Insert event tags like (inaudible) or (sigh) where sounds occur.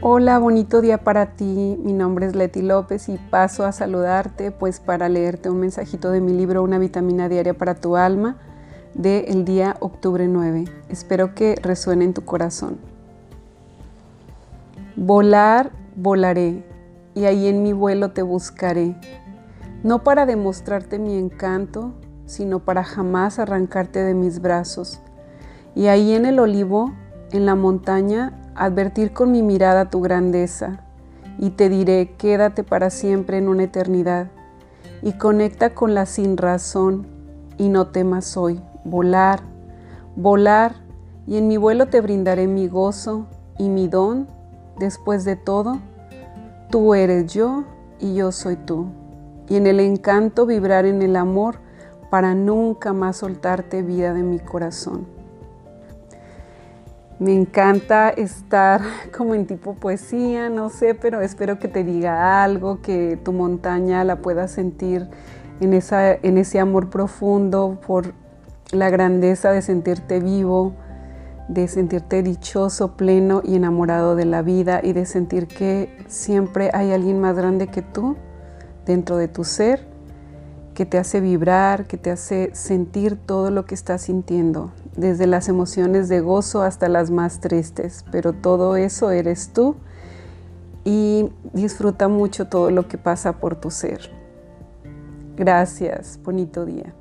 Hola, bonito día para ti. Mi nombre es Leti López y paso a saludarte pues para leerte un mensajito de mi libro Una vitamina diaria para tu alma del el día octubre 9. Espero que resuene en tu corazón. Volar, volaré y ahí en mi vuelo te buscaré, no para demostrarte mi encanto, sino para jamás arrancarte de mis brazos. Y ahí en el olivo, en la montaña, advertir con mi mirada tu grandeza, y te diré, quédate para siempre en una eternidad, y conecta con la sin razón, y no temas hoy, volar, volar, y en mi vuelo te brindaré mi gozo y mi don, después de todo, tú eres yo y yo soy tú, y en el encanto vibrar en el amor para nunca más soltarte vida de mi corazón. Me encanta estar (laughs) como en tipo poesía, no sé, pero espero que te diga algo, que tu montaña la puedas sentir en, esa, en ese amor profundo por la grandeza de sentirte vivo, de sentirte dichoso, pleno y enamorado de la vida y de sentir que siempre hay alguien más grande que tú dentro de tu ser que te hace vibrar, que te hace sentir todo lo que estás sintiendo, desde las emociones de gozo hasta las más tristes, pero todo eso eres tú y disfruta mucho todo lo que pasa por tu ser. Gracias, bonito día.